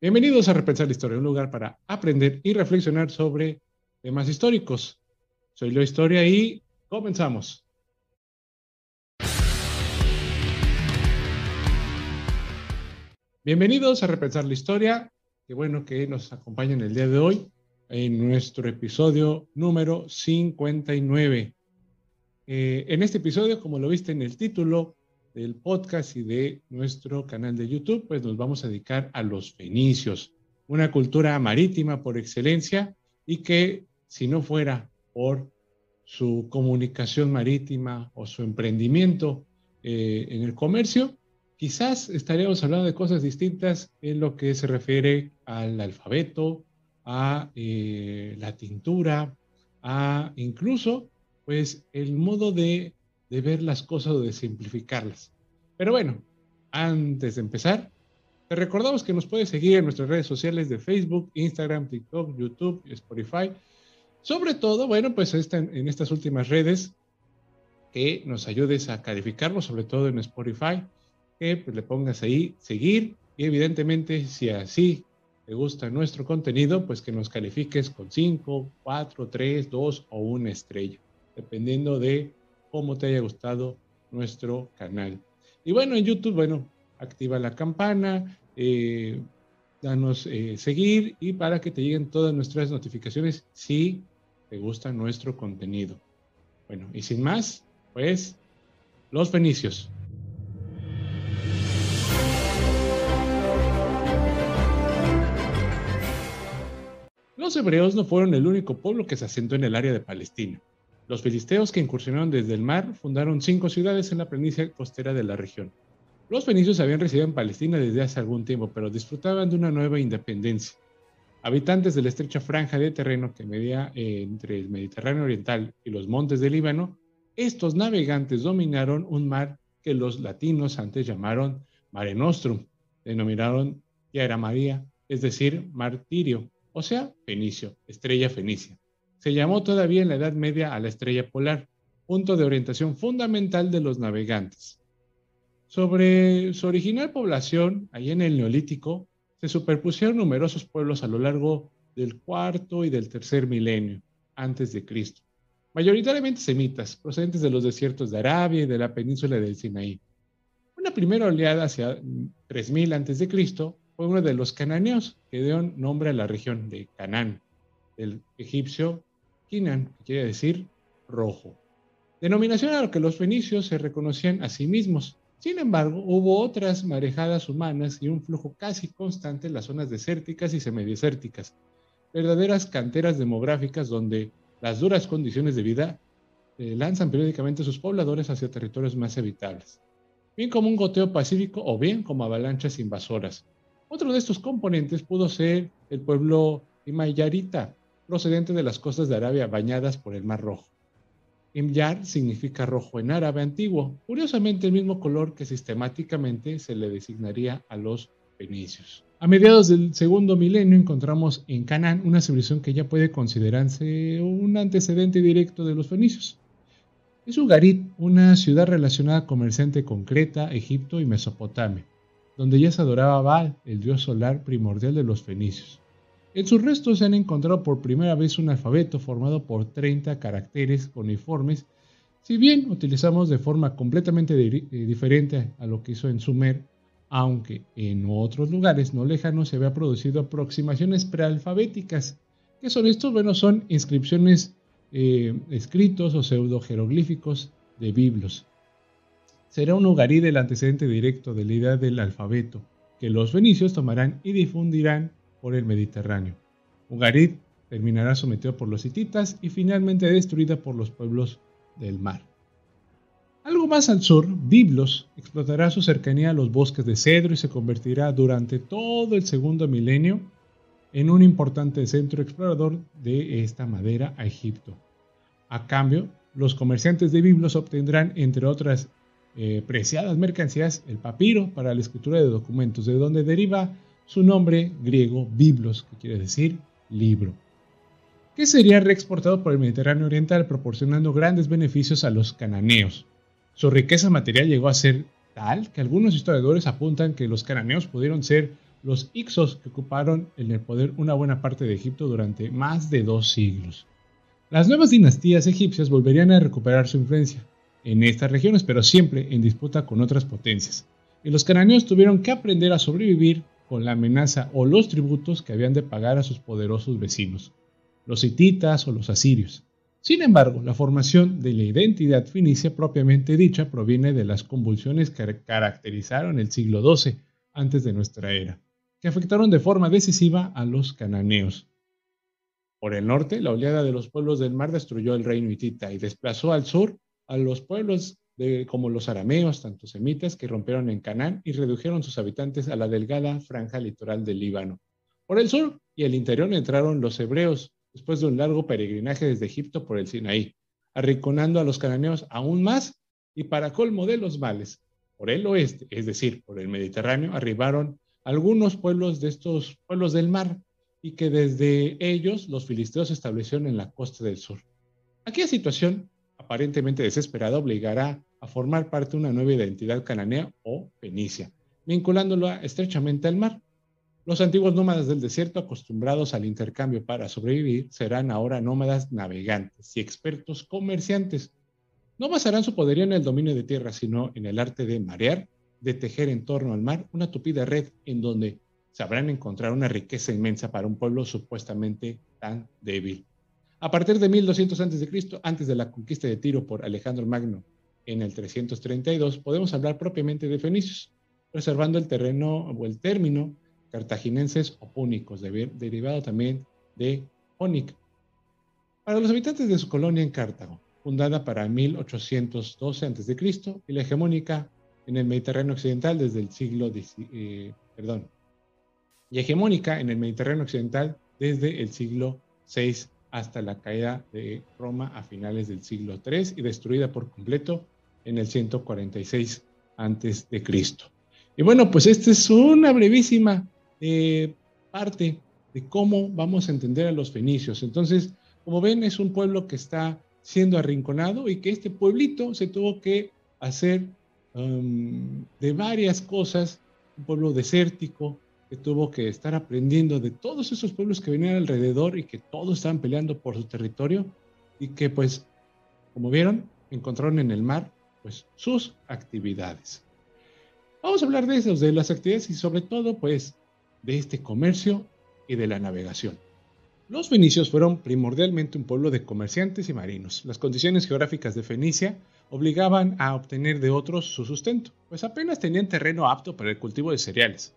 Bienvenidos a Repensar la Historia, un lugar para aprender y reflexionar sobre temas históricos. Soy Leo Historia y comenzamos. Bienvenidos a Repensar la Historia. Qué bueno que nos acompañen el día de hoy en nuestro episodio número 59. Eh, en este episodio, como lo viste en el título, del podcast y de nuestro canal de YouTube, pues nos vamos a dedicar a los fenicios, una cultura marítima por excelencia y que si no fuera por su comunicación marítima o su emprendimiento eh, en el comercio, quizás estaríamos hablando de cosas distintas en lo que se refiere al alfabeto, a eh, la tintura, a incluso pues el modo de de ver las cosas o de simplificarlas. Pero bueno, antes de empezar, te recordamos que nos puedes seguir en nuestras redes sociales de Facebook, Instagram, TikTok, YouTube Spotify. Sobre todo, bueno, pues en estas últimas redes, que nos ayudes a calificarlo, sobre todo en Spotify, que pues, le pongas ahí seguir y evidentemente si así te gusta nuestro contenido, pues que nos califiques con 5, 4, 3, 2 o una estrella, dependiendo de cómo te haya gustado nuestro canal. Y bueno, en YouTube, bueno, activa la campana, eh, danos eh, seguir y para que te lleguen todas nuestras notificaciones si te gusta nuestro contenido. Bueno, y sin más, pues los fenicios. Los hebreos no fueron el único pueblo que se asentó en el área de Palestina. Los filisteos que incursionaron desde el mar fundaron cinco ciudades en la planicie costera de la región. Los fenicios habían residido en Palestina desde hace algún tiempo, pero disfrutaban de una nueva independencia. Habitantes de la estrecha franja de terreno que medía eh, entre el Mediterráneo Oriental y los montes del Líbano, estos navegantes dominaron un mar que los latinos antes llamaron Mare Nostrum, denominaron Tierra María, es decir, martirio, o sea, fenicio, estrella fenicia. Se llamó todavía en la Edad Media a la estrella polar, punto de orientación fundamental de los navegantes. Sobre su original población, allí en el Neolítico, se superpusieron numerosos pueblos a lo largo del cuarto y del tercer milenio antes de Cristo, mayoritariamente semitas, procedentes de los desiertos de Arabia y de la península del Sinaí. Una primera oleada hacia 3000 antes de Cristo fue uno de los cananeos que dio nombre a la región de Canaán, del egipcio Kinan, que quiere decir rojo. Denominación a lo que los fenicios se reconocían a sí mismos. Sin embargo, hubo otras marejadas humanas y un flujo casi constante en las zonas desérticas y semidesérticas, verdaderas canteras demográficas donde las duras condiciones de vida eh, lanzan periódicamente sus pobladores hacia territorios más habitables, bien como un goteo pacífico o bien como avalanchas invasoras. Otro de estos componentes pudo ser el pueblo Imayarita, procedente de las costas de Arabia bañadas por el Mar Rojo. Imyar significa rojo en árabe antiguo, curiosamente el mismo color que sistemáticamente se le designaría a los fenicios. A mediados del segundo milenio encontramos en Canaán una civilización que ya puede considerarse un antecedente directo de los fenicios. Es Ugarit, una ciudad relacionada comerciante con Creta, Egipto y Mesopotamia, donde ya se adoraba Baal, el dios solar primordial de los fenicios. En sus restos se han encontrado por primera vez un alfabeto formado por 30 caracteres uniformes, si bien utilizamos de forma completamente eh, diferente a lo que hizo en Sumer, aunque en otros lugares no lejanos se había producido aproximaciones prealfabéticas. ¿Qué son estos? Bueno, son inscripciones eh, escritos o pseudo jeroglíficos de biblos. Será un ugarí del antecedente directo de la idea del alfabeto, que los fenicios tomarán y difundirán por el Mediterráneo. Ugarit terminará sometido por los hititas y finalmente destruida por los pueblos del mar. Algo más al sur, Biblos explotará su cercanía a los bosques de cedro y se convertirá durante todo el segundo milenio en un importante centro explorador de esta madera a Egipto. A cambio, los comerciantes de Biblos obtendrán, entre otras eh, preciadas mercancías, el papiro para la escritura de documentos, de donde deriva su nombre griego Biblos, que quiere decir libro, que sería reexportado por el Mediterráneo Oriental proporcionando grandes beneficios a los cananeos. Su riqueza material llegó a ser tal que algunos historiadores apuntan que los cananeos pudieron ser los Ixos, que ocuparon en el poder una buena parte de Egipto durante más de dos siglos. Las nuevas dinastías egipcias volverían a recuperar su influencia en estas regiones, pero siempre en disputa con otras potencias. Y los cananeos tuvieron que aprender a sobrevivir con la amenaza o los tributos que habían de pagar a sus poderosos vecinos, los hititas o los asirios. Sin embargo, la formación de la identidad finicia propiamente dicha proviene de las convulsiones que caracterizaron el siglo XII antes de nuestra era que afectaron de forma decisiva a los cananeos. Por el norte, la oleada de los pueblos del mar destruyó el reino hitita y desplazó al sur a los pueblos como los arameos, tanto semitas, que rompieron en Canaán y redujeron sus habitantes a la delgada franja litoral del Líbano. Por el sur y el interior entraron los hebreos, después de un largo peregrinaje desde Egipto por el Sinaí, arrinconando a los cananeos aún más y para colmo de los males. Por el oeste, es decir, por el Mediterráneo, arribaron algunos pueblos de estos pueblos del mar y que desde ellos los filisteos establecieron en la costa del sur. Aquella situación, aparentemente desesperada, obligará a formar parte de una nueva identidad cananea o fenicia, vinculándola estrechamente al mar. Los antiguos nómadas del desierto, acostumbrados al intercambio para sobrevivir, serán ahora nómadas navegantes y expertos comerciantes. No basarán su poderío en el dominio de tierra, sino en el arte de marear de tejer en torno al mar una tupida red en donde sabrán encontrar una riqueza inmensa para un pueblo supuestamente tan débil. A partir de 1200 a.C., antes de la conquista de Tiro por Alejandro Magno en el 332, podemos hablar propiamente de fenicios, reservando el terreno o el término cartaginenses o púnicos, derivado también de Pónica. Para los habitantes de su colonia en Cartago, fundada para 1812 a.C. y la hegemónica en el Mediterráneo occidental desde el siglo eh, perdón, y hegemónica en el Mediterráneo occidental desde el siglo VI hasta la caída de Roma a finales del siglo III y destruida por completo en el 146 antes de Cristo. Y bueno, pues esta es una brevísima eh, parte de cómo vamos a entender a los fenicios. Entonces, como ven, es un pueblo que está siendo arrinconado y que este pueblito se tuvo que hacer Um, de varias cosas, un pueblo desértico que tuvo que estar aprendiendo de todos esos pueblos que venían alrededor y que todos estaban peleando por su territorio y que pues, como vieron, encontraron en el mar pues sus actividades. Vamos a hablar de eso, de las actividades y sobre todo pues de este comercio y de la navegación. Los fenicios fueron primordialmente un pueblo de comerciantes y marinos. Las condiciones geográficas de Fenicia obligaban a obtener de otros su sustento, pues apenas tenían terreno apto para el cultivo de cereales.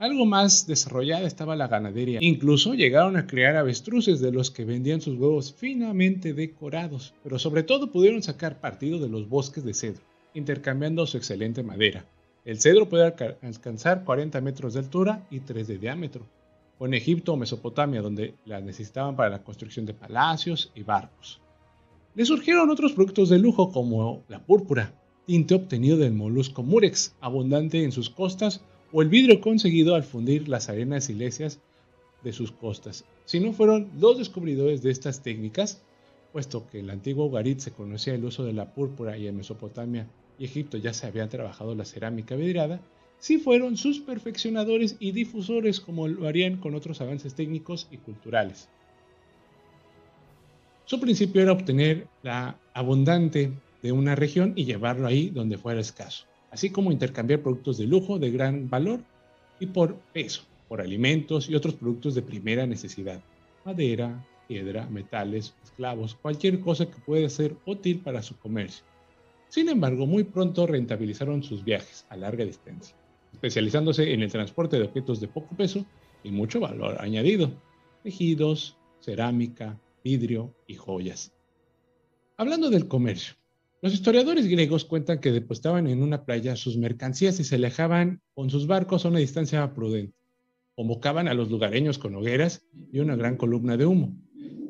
Algo más desarrollada estaba la ganadería. Incluso llegaron a crear avestruces de los que vendían sus huevos finamente decorados, pero sobre todo pudieron sacar partido de los bosques de cedro, intercambiando su excelente madera. El cedro puede alcanzar 40 metros de altura y 3 de diámetro. O en Egipto o Mesopotamia, donde la necesitaban para la construcción de palacios y barcos. Le surgieron otros productos de lujo como la púrpura, tinte obtenido del molusco murex, abundante en sus costas, o el vidrio conseguido al fundir las arenas silíceas de sus costas. Si no fueron los descubridores de estas técnicas, puesto que en el antiguo Ugarit se conocía el uso de la púrpura y en Mesopotamia y Egipto ya se había trabajado la cerámica vidriada, sí fueron sus perfeccionadores y difusores como lo harían con otros avances técnicos y culturales. Su principio era obtener la abundante de una región y llevarlo ahí donde fuera escaso, así como intercambiar productos de lujo de gran valor y por peso, por alimentos y otros productos de primera necesidad, madera, piedra, metales, esclavos, cualquier cosa que pueda ser útil para su comercio. Sin embargo, muy pronto rentabilizaron sus viajes a larga distancia, especializándose en el transporte de objetos de poco peso y mucho valor añadido, tejidos, cerámica, vidrio y joyas. Hablando del comercio, los historiadores griegos cuentan que depositaban en una playa sus mercancías y se alejaban con sus barcos a una distancia prudente. Convocaban a los lugareños con hogueras y una gran columna de humo.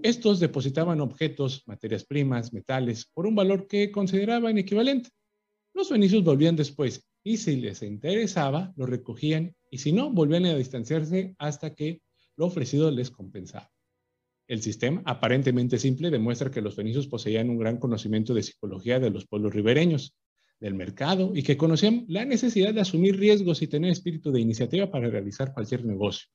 Estos depositaban objetos, materias primas, metales, por un valor que consideraban equivalente. Los fenicios volvían después y si les interesaba, lo recogían y si no, volvían a distanciarse hasta que lo ofrecido les compensaba. El sistema, aparentemente simple, demuestra que los fenicios poseían un gran conocimiento de psicología de los pueblos ribereños, del mercado y que conocían la necesidad de asumir riesgos y tener espíritu de iniciativa para realizar cualquier negocio.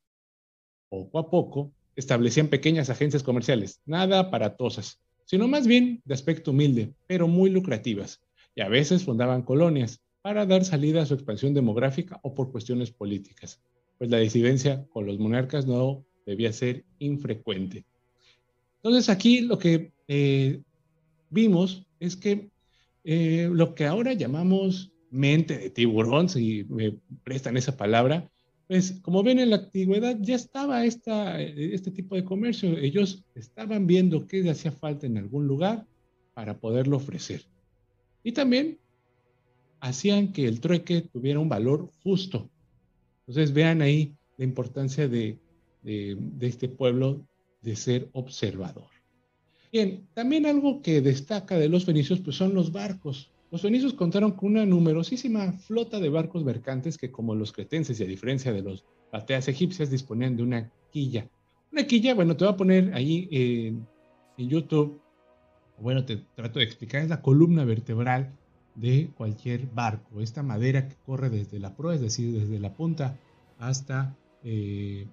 Poco a poco, establecían pequeñas agencias comerciales, nada aparatosas, sino más bien de aspecto humilde, pero muy lucrativas, y a veces fundaban colonias para dar salida a su expansión demográfica o por cuestiones políticas, pues la disidencia con los monarcas no debía ser infrecuente. Entonces aquí lo que eh, vimos es que eh, lo que ahora llamamos mente de tiburón, si me prestan esa palabra, pues como ven en la antigüedad ya estaba esta, este tipo de comercio. Ellos estaban viendo qué le hacía falta en algún lugar para poderlo ofrecer. Y también hacían que el trueque tuviera un valor justo. Entonces vean ahí la importancia de, de, de este pueblo de ser observador. Bien, también algo que destaca de los fenicios pues son los barcos. Los fenicios contaron con una numerosísima flota de barcos mercantes que como los cretenses y a diferencia de los bateas egipcias disponían de una quilla. Una quilla, bueno, te voy a poner ahí en, en YouTube, bueno, te trato de explicar, es la columna vertebral de cualquier barco. Esta madera que corre desde la proa, es decir, desde la punta hasta, eh,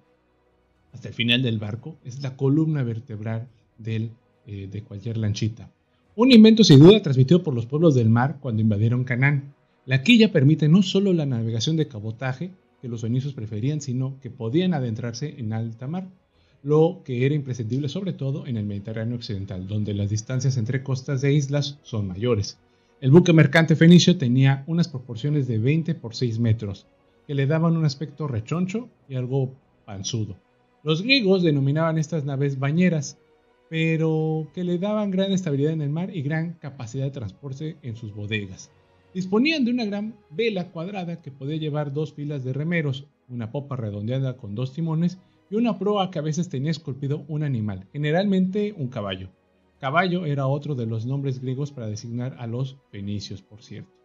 hasta el final del barco, es la columna vertebral del eh, de cualquier lanchita. Un invento sin duda transmitido por los pueblos del mar cuando invadieron Canaán. La quilla permite no solo la navegación de cabotaje, que los fenicios preferían, sino que podían adentrarse en alta mar, lo que era imprescindible sobre todo en el Mediterráneo occidental, donde las distancias entre costas e islas son mayores. El buque mercante fenicio tenía unas proporciones de 20 por 6 metros, que le daban un aspecto rechoncho y algo panzudo. Los griegos denominaban estas naves bañeras, pero que le daban gran estabilidad en el mar y gran capacidad de transporte en sus bodegas. Disponían de una gran vela cuadrada que podía llevar dos filas de remeros, una popa redondeada con dos timones y una proa que a veces tenía esculpido un animal, generalmente un caballo. Caballo era otro de los nombres griegos para designar a los fenicios, por cierto.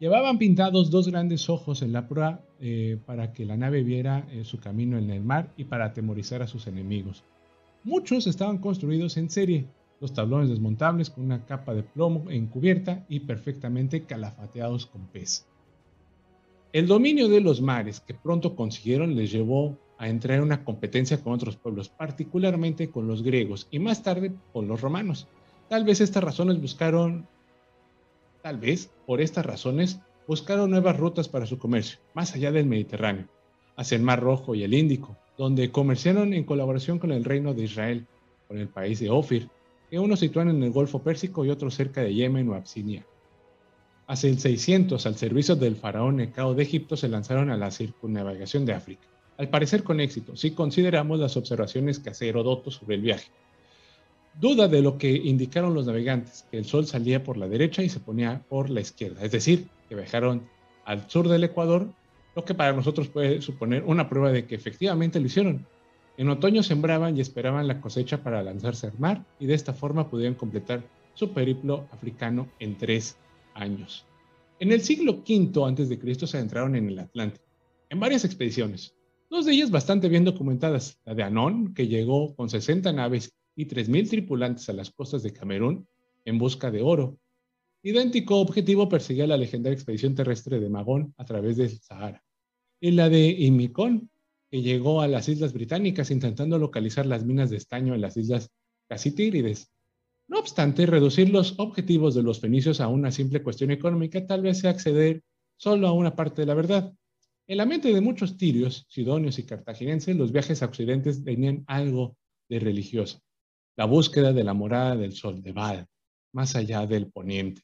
Llevaban pintados dos grandes ojos en la proa eh, para que la nave viera eh, su camino en el mar y para atemorizar a sus enemigos. Muchos estaban construidos en serie, los tablones desmontables con una capa de plomo encubierta y perfectamente calafateados con pez. El dominio de los mares que pronto consiguieron les llevó a entrar en una competencia con otros pueblos, particularmente con los griegos y más tarde con los romanos. Tal vez estas razones buscaron, tal vez por estas razones buscaron nuevas rutas para su comercio, más allá del Mediterráneo, hacia el Mar Rojo y el Índico, donde comerciaron en colaboración con el reino de Israel, con el país de Ofir, que uno sitúan en el Golfo Pérsico y otro cerca de Yemen o Absinia. Hacia el 600, al servicio del faraón Necao de Egipto, se lanzaron a la circunnavegación de África, al parecer con éxito, si consideramos las observaciones que hace Herodoto sobre el viaje. Duda de lo que indicaron los navegantes, que el sol salía por la derecha y se ponía por la izquierda, es decir, que viajaron al sur del Ecuador lo que para nosotros puede suponer una prueba de que efectivamente lo hicieron. En otoño sembraban y esperaban la cosecha para lanzarse al mar y de esta forma pudieron completar su periplo africano en tres años. En el siglo V a.C. se adentraron en el Atlántico, en varias expediciones, dos de ellas bastante bien documentadas, la de Anón, que llegó con 60 naves y 3.000 tripulantes a las costas de Camerún en busca de oro, Idéntico objetivo perseguía la legendaria expedición terrestre de Magón a través del Sahara. Y la de Imicón, que llegó a las Islas Británicas intentando localizar las minas de estaño en las Islas Casitírides. No obstante, reducir los objetivos de los fenicios a una simple cuestión económica tal vez sea acceder solo a una parte de la verdad. En la mente de muchos tirios, sidonios y cartaginenses, los viajes a Occidente tenían algo de religioso. La búsqueda de la morada del sol de Baal, más allá del poniente.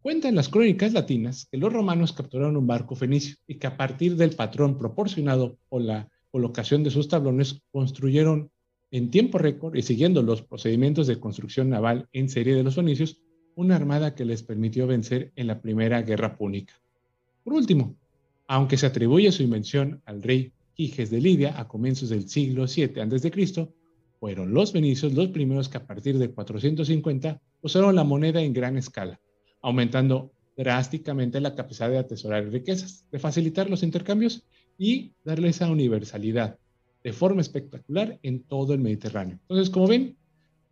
Cuentan las crónicas latinas que los romanos capturaron un barco fenicio y que a partir del patrón proporcionado por la colocación de sus tablones construyeron en tiempo récord y siguiendo los procedimientos de construcción naval en serie de los fenicios una armada que les permitió vencer en la primera guerra púnica. Por último, aunque se atribuye su invención al rey Giges de Lidia a comienzos del siglo VII a.C., fueron los fenicios los primeros que a partir de 450 usaron la moneda en gran escala aumentando drásticamente la capacidad de atesorar riquezas, de facilitar los intercambios y darle esa universalidad de forma espectacular en todo el Mediterráneo. Entonces, como ven,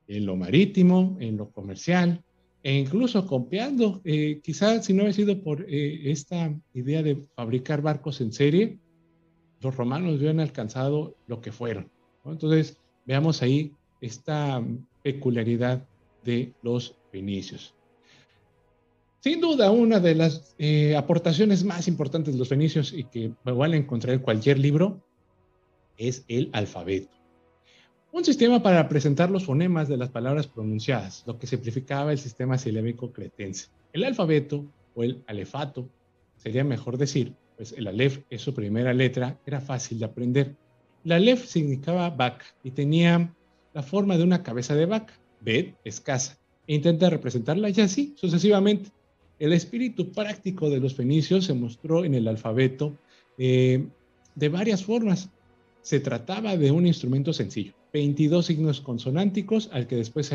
en lo marítimo, en lo comercial, e incluso copiando. Eh, quizás si no hubiera sido por eh, esta idea de fabricar barcos en serie, los romanos hubieran alcanzado lo que fueron. Entonces, veamos ahí esta peculiaridad de los fenicios. Sin duda, una de las eh, aportaciones más importantes de los fenicios y que igual encontrar en cualquier libro es el alfabeto. Un sistema para presentar los fonemas de las palabras pronunciadas, lo que simplificaba el sistema silábico cretense. El alfabeto o el alefato, sería mejor decir, pues el alef es su primera letra, era fácil de aprender. La alef significaba vaca y tenía la forma de una cabeza de vaca. Bet, escasa, e intenta representarla y así sucesivamente. El espíritu práctico de los fenicios se mostró en el alfabeto eh, de varias formas. Se trataba de un instrumento sencillo, 22 signos consonánticos al que después se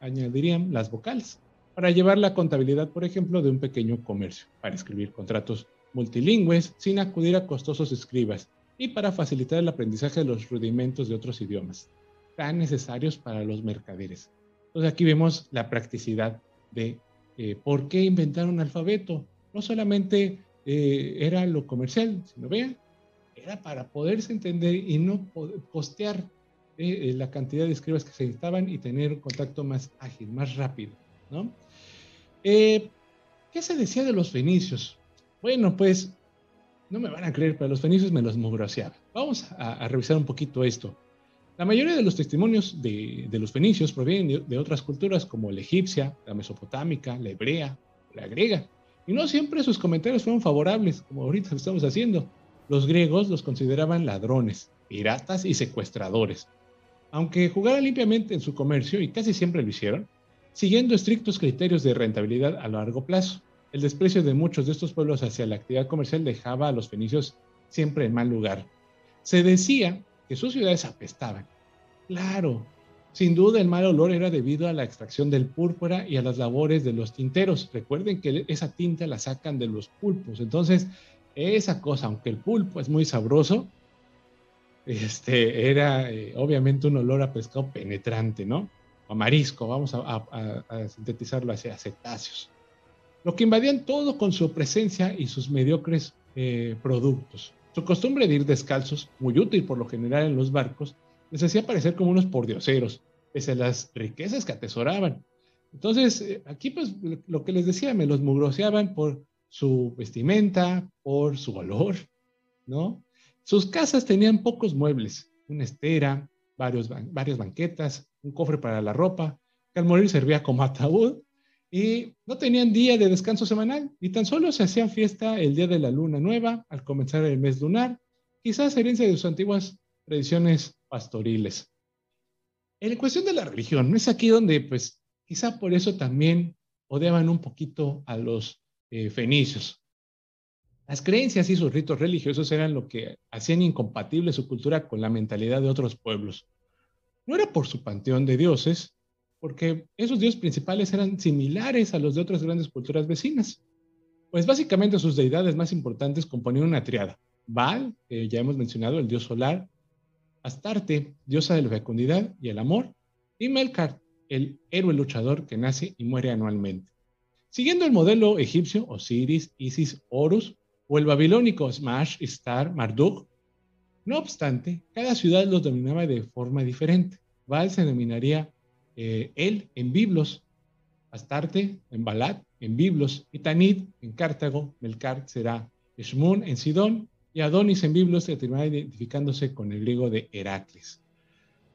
añadirían las vocales, para llevar la contabilidad, por ejemplo, de un pequeño comercio, para escribir contratos multilingües sin acudir a costosos escribas y para facilitar el aprendizaje de los rudimentos de otros idiomas, tan necesarios para los mercaderes. Entonces aquí vemos la practicidad de eh, ¿Por qué inventar un alfabeto? No solamente eh, era lo comercial, sino vean, era para poderse entender y no costear eh, la cantidad de escribas que se necesitaban y tener un contacto más ágil, más rápido. ¿no? ¿Qué se decía de los fenicios? Bueno, pues no me van a creer, pero los fenicios me los mugroseaban. Vamos a revisar un poquito esto. La mayoría de los testimonios de, los fenicios provienen de, otras culturas como la egipcia, la mesopotámica, la hebrea, la griega. Y no siempre sus comentarios fueron favorables, como ahorita estamos haciendo. Los griegos los consideraban ladrones, piratas y secuestradores. Aunque jugaran limpiamente en su comercio, y casi siempre lo hicieron, siguiendo estrictos criterios de rentabilidad a largo plazo. El desprecio de muchos de estos pueblos hacia la actividad comercial dejaba a los fenicios siempre en mal lugar. Se decía que sus ciudades apestaban. Claro, sin duda el mal olor era debido a la extracción del púrpura y a las labores de los tinteros. Recuerden que esa tinta la sacan de los pulpos. Entonces, esa cosa, aunque el pulpo es muy sabroso, este, era eh, obviamente un olor a pescado penetrante, ¿no? A marisco, vamos a, sintetizarlo hacia cetáceos. Lo que invadían todo con su presencia y sus mediocres eh, productos. Su costumbre de ir descalzos, muy útil por lo general en los barcos, les hacía parecer como unos pordioseros, pese a las riquezas que atesoraban. Entonces, eh, aquí pues lo que les decía, me los mugroseaban por su vestimenta, por su olor, ¿no? Sus casas tenían pocos muebles, una estera, varias banquetas, un cofre para la ropa, que al morir servía como ataúd, y no tenían día de descanso semanal y tan solo se hacían fiesta el día de la luna nueva al comenzar el mes lunar, quizás herencia de sus antiguas tradiciones pastoriles. En cuestión de la religión, no es aquí donde, pues, quizá por eso también odiaban un poquito a los eh, fenicios. Las creencias y sus ritos religiosos eran lo que hacían incompatible su cultura con la mentalidad de otros pueblos. No era por su panteón de dioses, porque esos dioses principales eran similares a los de otras grandes culturas vecinas. Pues básicamente sus deidades más importantes componían una triada. Baal, que ya hemos mencionado, el dios solar, Astarte, diosa de la fecundidad y el amor, y Melkart, el héroe luchador que nace y muere anualmente. Siguiendo el modelo egipcio, Osiris, Isis, Horus, o el babilónico Smash, Star, Marduk, no obstante, cada ciudad los dominaba de forma diferente. Baal se denominaría eh, él en Biblos, Astarte en Balat, en Biblos, y Tanit en Cartago, Melkart será Shmun en Sidón, y Adonis en Biblos se terminará identificándose con el griego de Heracles.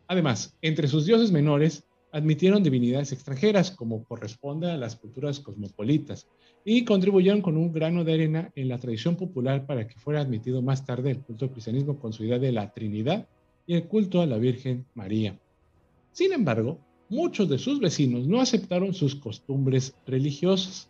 Además, entre sus dioses menores admitieron divinidades extranjeras, como corresponde a las culturas cosmopolitas, y contribuyeron con un grano de arena en la tradición popular para que fuera admitido más tarde el culto al cristianismo con su idea de la Trinidad y el culto a la Virgen María. Sin embargo, muchos de sus vecinos no aceptaron sus costumbres religiosas.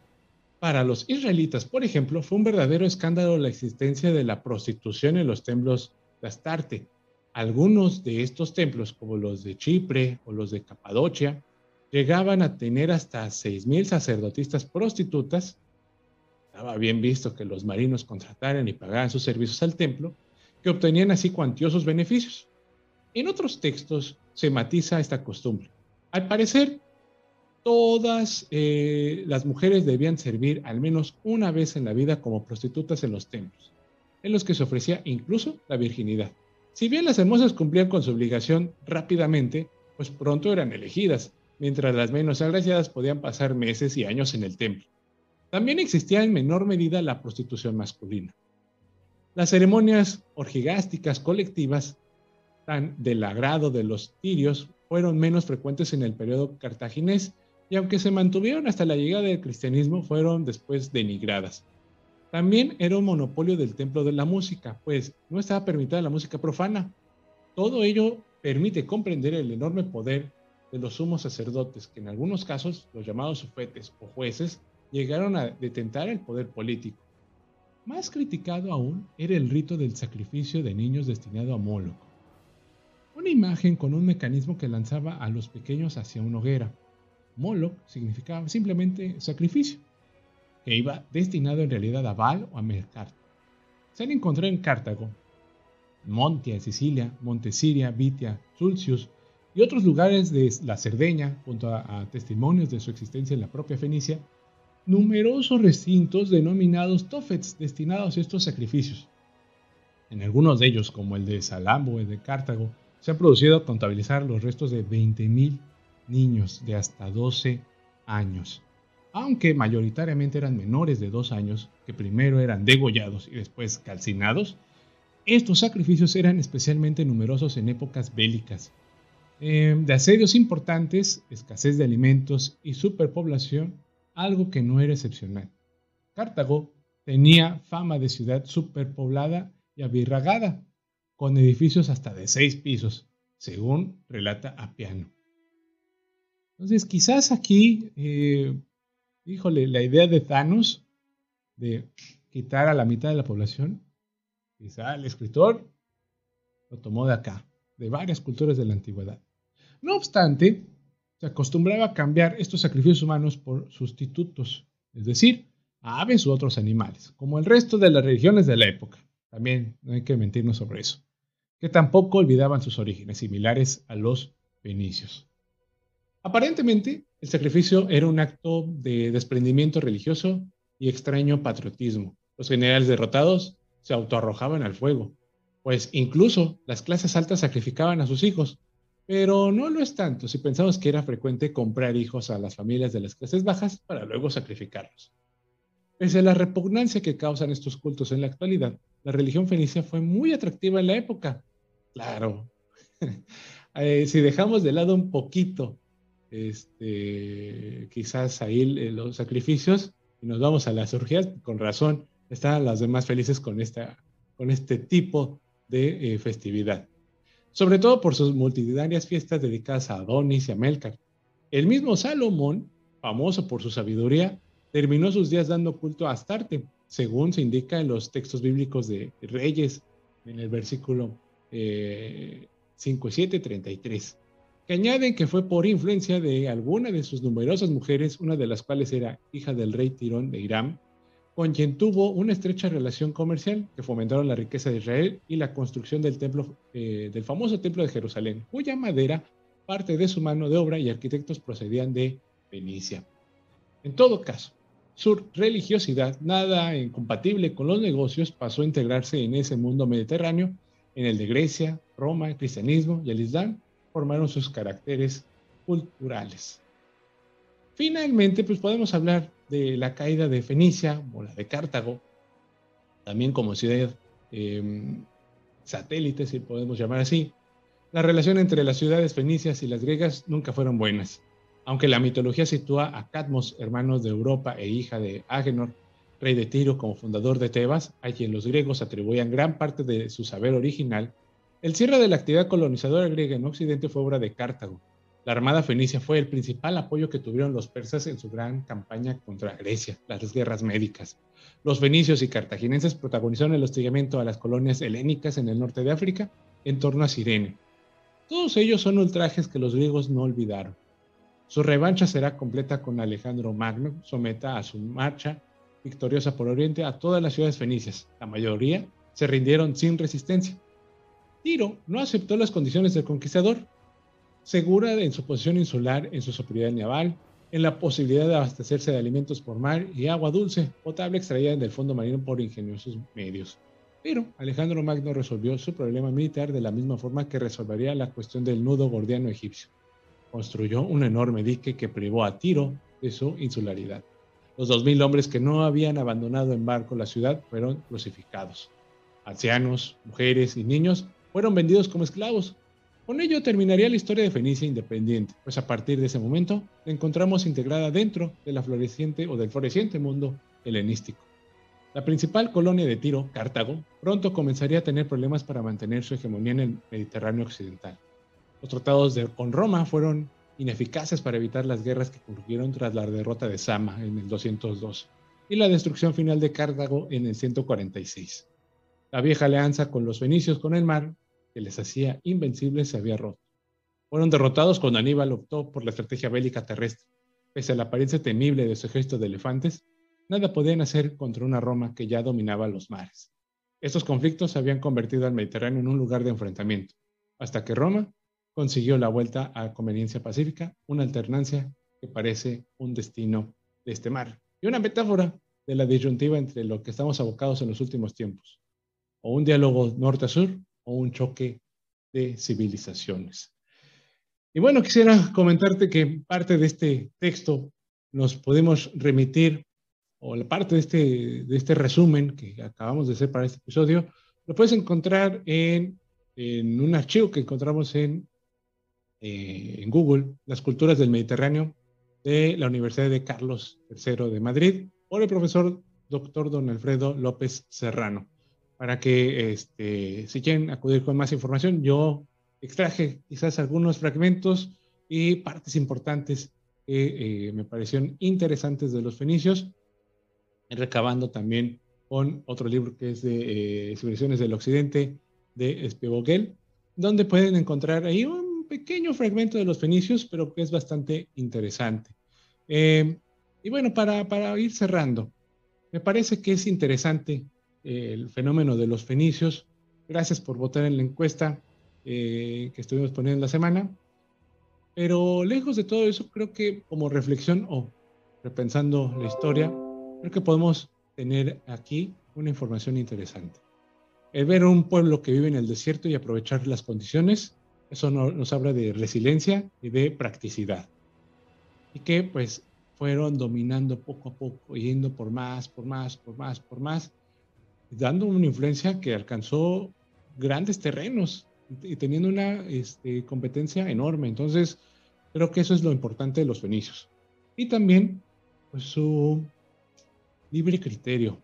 Para los israelitas, por ejemplo, fue un verdadero escándalo la existencia de la prostitución en los templos de Astarte. Algunos de estos templos, como los de Chipre o los de Capadocia, llegaban a tener hasta 6.000 sacerdotisas prostitutas. Estaba bien visto que los marinos contrataran y pagaran sus servicios al templo, que obtenían así cuantiosos beneficios. En otros textos se matiza esta costumbre. Al parecer, todas eh, las mujeres debían servir al menos una vez en la vida como prostitutas en los templos, en los que se ofrecía incluso la virginidad. Si bien las hermosas cumplían con su obligación rápidamente, pues pronto eran elegidas, mientras las menos agraciadas podían pasar meses y años en el templo. También existía en menor medida la prostitución masculina. Las ceremonias orgigásticas colectivas, del agrado de los tirios, fueron menos frecuentes en el periodo cartaginés y aunque se mantuvieron hasta la llegada del cristianismo, fueron después denigradas. También era un monopolio del templo de la música, pues no estaba permitida la música profana. Todo ello permite comprender el enorme poder de los sumos sacerdotes, que en algunos casos, los llamados sufetes o jueces, llegaron a detentar el poder político. Más criticado aún era el rito del sacrificio de niños destinado a Moloch, una imagen con un mecanismo que lanzaba a los pequeños hacia una hoguera. Moloch significaba simplemente sacrificio, que iba destinado en realidad a Baal o a Mercar. Se han encontrado en Cartago, Montia, Sicilia, Montesiria, Vitia, Sulcius y otros lugares de la Cerdeña, junto a, testimonios de su existencia en la propia Fenicia, numerosos recintos denominados tofets destinados a estos sacrificios. En algunos de ellos, como el de Salambo, el de Cartago, se han producido a contabilizar los restos de 20.000 niños de hasta 12 años, aunque mayoritariamente eran menores de 2 años, que primero eran degollados y después calcinados, estos sacrificios eran especialmente numerosos en épocas bélicas, em, de asedios importantes, escasez de alimentos y superpoblación, algo que no era excepcional. Cartago tenía fama de ciudad superpoblada y abirragada, con edificios hasta de seis pisos, según relata Apiano. Entonces, quizás aquí, eh, híjole, la idea de Thanos de quitar a la mitad de la población Quizá el escritor lo tomó de acá, de varias culturas de la antigüedad. No obstante, se acostumbraba a cambiar estos sacrificios humanos por sustitutos, es decir, aves u otros animales, como el resto de las religiones de la época. También no hay que mentirnos sobre eso, que tampoco olvidaban sus orígenes similares a los fenicios. Aparentemente, el sacrificio era un acto de desprendimiento religioso y extraño patriotismo. Los generales derrotados se autoarrojaban al fuego, pues incluso las clases altas sacrificaban a sus hijos, pero no lo es tanto si pensamos que era frecuente comprar hijos a las familias de las clases bajas para luego sacrificarlos. Pese a la repugnancia que causan estos cultos en la actualidad, la religión fenicia fue muy atractiva en la época. Claro, eh, si dejamos de lado un poquito, este, quizás ahí los sacrificios y nos vamos a las orgías, con razón, están las demás felices con, esta, con este tipo de eh, festividad. Sobre todo por sus multitudinarias fiestas dedicadas a Adonis y a Melcar. El mismo Salomón, famoso por su sabiduría, terminó sus días dando culto a Astarte, según se indica en los textos bíblicos de Reyes, en el versículo eh, 5, 7, 33, que añaden que fue por influencia de alguna de sus numerosas mujeres, una de las cuales era hija del rey Tirón de Irán, con quien tuvo una estrecha relación comercial que fomentaron la riqueza de Israel y la construcción del templo, eh, del famoso templo de Jerusalén, cuya madera, parte de su mano de obra y arquitectos procedían de Venecia. En todo caso, su religiosidad, nada incompatible con los negocios, pasó a integrarse en ese mundo mediterráneo, en el de Grecia, Roma, el cristianismo y el Islam, formaron sus caracteres culturales. Finalmente, pues podemos hablar de la caída de Fenicia o la de Cartago, también como ciudad em, satélite, si podemos llamar así. La relación entre las ciudades fenicias y las griegas nunca fueron buenas, aunque la mitología sitúa a Cadmos, hermano de Europa e hija de Agenor, rey de Tiro, como fundador de Tebas, a quien los griegos atribuían gran parte de su saber original, el cierre de la actividad colonizadora griega en Occidente fue obra de Cartago, la Armada Fenicia fue el principal apoyo que tuvieron los persas en su gran campaña contra Grecia, las guerras médicas. Los fenicios y cartagineses protagonizaron el hostigamiento a las colonias helénicas en el norte de África en torno a Sirene. Todos ellos son ultrajes que los griegos no olvidaron. Su revancha será completa con Alejandro Magno, someta a su marcha victoriosa por Oriente a todas las ciudades fenicias. La mayoría se rindieron sin resistencia. Tiro no aceptó las condiciones del conquistador segura en su posición insular, en su superioridad naval, en la posibilidad de abastecerse de alimentos por mar y agua dulce potable extraída del fondo marino por ingeniosos medios. Pero Alejandro Magno resolvió su problema militar de la misma forma que resolvería la cuestión del nudo gordiano egipcio. Construyó un enorme dique que privó a Tiro de su insularidad. Los dos mil hombres que no habían abandonado en barco la ciudad fueron crucificados. Ancianos, mujeres y niños fueron vendidos como esclavos. Con ello terminaría la historia de Fenicia independiente, pues a partir de ese momento la encontramos integrada dentro de la floreciente o del floreciente mundo helenístico. La principal colonia de Tiro, Cartago, pronto comenzaría a tener problemas para mantener su hegemonía en el Mediterráneo occidental. Los tratados con Roma fueron ineficaces para evitar las guerras que ocurrieron tras la derrota de Sama en el 202 y la destrucción final de Cartago en el 146. La vieja alianza con los fenicios con el mar, que les hacía invencibles, se había roto. Fueron derrotados cuando Aníbal optó por la estrategia bélica terrestre. Pese a la apariencia temible de su ejército de elefantes, nada podían hacer contra una Roma que ya dominaba los mares. Estos conflictos habían convertido al Mediterráneo en un lugar de enfrentamiento, hasta que Roma consiguió la vuelta a conveniencia pacífica, una alternancia que parece un destino de este mar y una metáfora de la disyuntiva entre lo que estamos abocados en los últimos tiempos, o un diálogo norte sur o un choque de civilizaciones. Y bueno, quisiera comentarte que parte de este texto nos podemos remitir, o la parte de este, de este resumen que acabamos de hacer para este episodio, lo puedes encontrar en, en un archivo que encontramos en eh, en Google las culturas del Mediterráneo de la Universidad de Carlos III de Madrid por el profesor doctor don Alfredo López Serrano. Para que este, si quieren acudir con más información, yo extraje quizás algunos fragmentos y partes importantes que eh, me parecieron interesantes de los fenicios, recabando también con otro libro que es de eh, Civilizaciones del Occidente de Espeboguel, donde pueden encontrar ahí pequeño fragmento de los fenicios, pero que es bastante interesante. Eh, y bueno, para, para, ir cerrando, me parece que es interesante eh, el fenómeno de los fenicios. Gracias por votar en la encuesta eh, que estuvimos poniendo en la semana. Pero lejos de todo eso, creo que como reflexión o repensando la historia, creo que podemos tener aquí una información interesante. El ver un pueblo que vive en el desierto y aprovechar las condiciones eso nos habla de resiliencia y de practicidad. Y que pues fueron dominando poco a poco, yendo por más, por más, por más, por más, dando una influencia que alcanzó grandes terrenos y teniendo una este, competencia enorme. Entonces, creo que eso es lo importante de los fenicios. Y también, pues su libre criterio.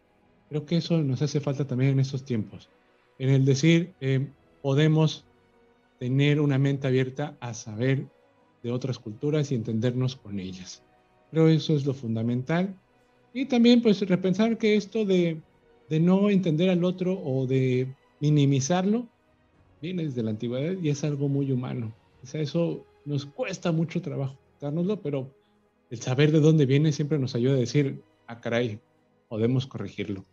Creo que eso nos hace falta también en estos tiempos. En el decir, eh, podemos tener una mente abierta a saber de otras culturas y entendernos con ellas. Creo eso es lo fundamental. Y también pues repensar que esto de, de no entender al otro o de minimizarlo viene desde la antigüedad y es algo muy humano. O sea, eso nos cuesta mucho trabajo dárnoslo, pero el saber de dónde viene siempre nos ayuda a decir, ah, caray, podemos corregirlo.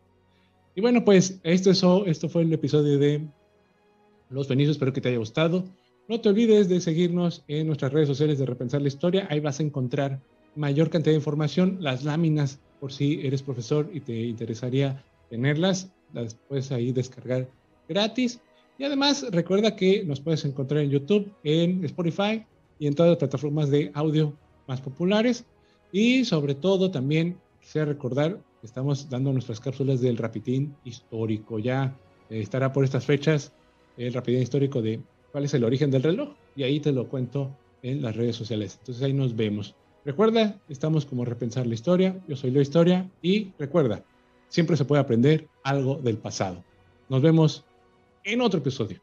Y bueno, pues esto, eso, esto fue el episodio de los Fenicios. Espero que te haya gustado. No te olvides de seguirnos en nuestras redes sociales de Repensar la Historia. Ahí vas a encontrar mayor cantidad de información, las láminas, por si eres profesor y te interesaría tenerlas, las puedes ahí descargar gratis. Y además recuerda que nos puedes encontrar en YouTube, en Spotify y en todas las plataformas de audio más populares. Y sobre todo también quisiera recordar que estamos dando nuestras cápsulas del Rapitín histórico. Ya eh, estará por estas fechas el rapidez histórico de cuál es el origen del reloj y ahí te lo cuento en las redes sociales. Entonces ahí nos vemos. Recuerda, estamos como Repensar la Historia, yo soy la Historia y recuerda, siempre se puede aprender algo del pasado. Nos vemos en otro episodio.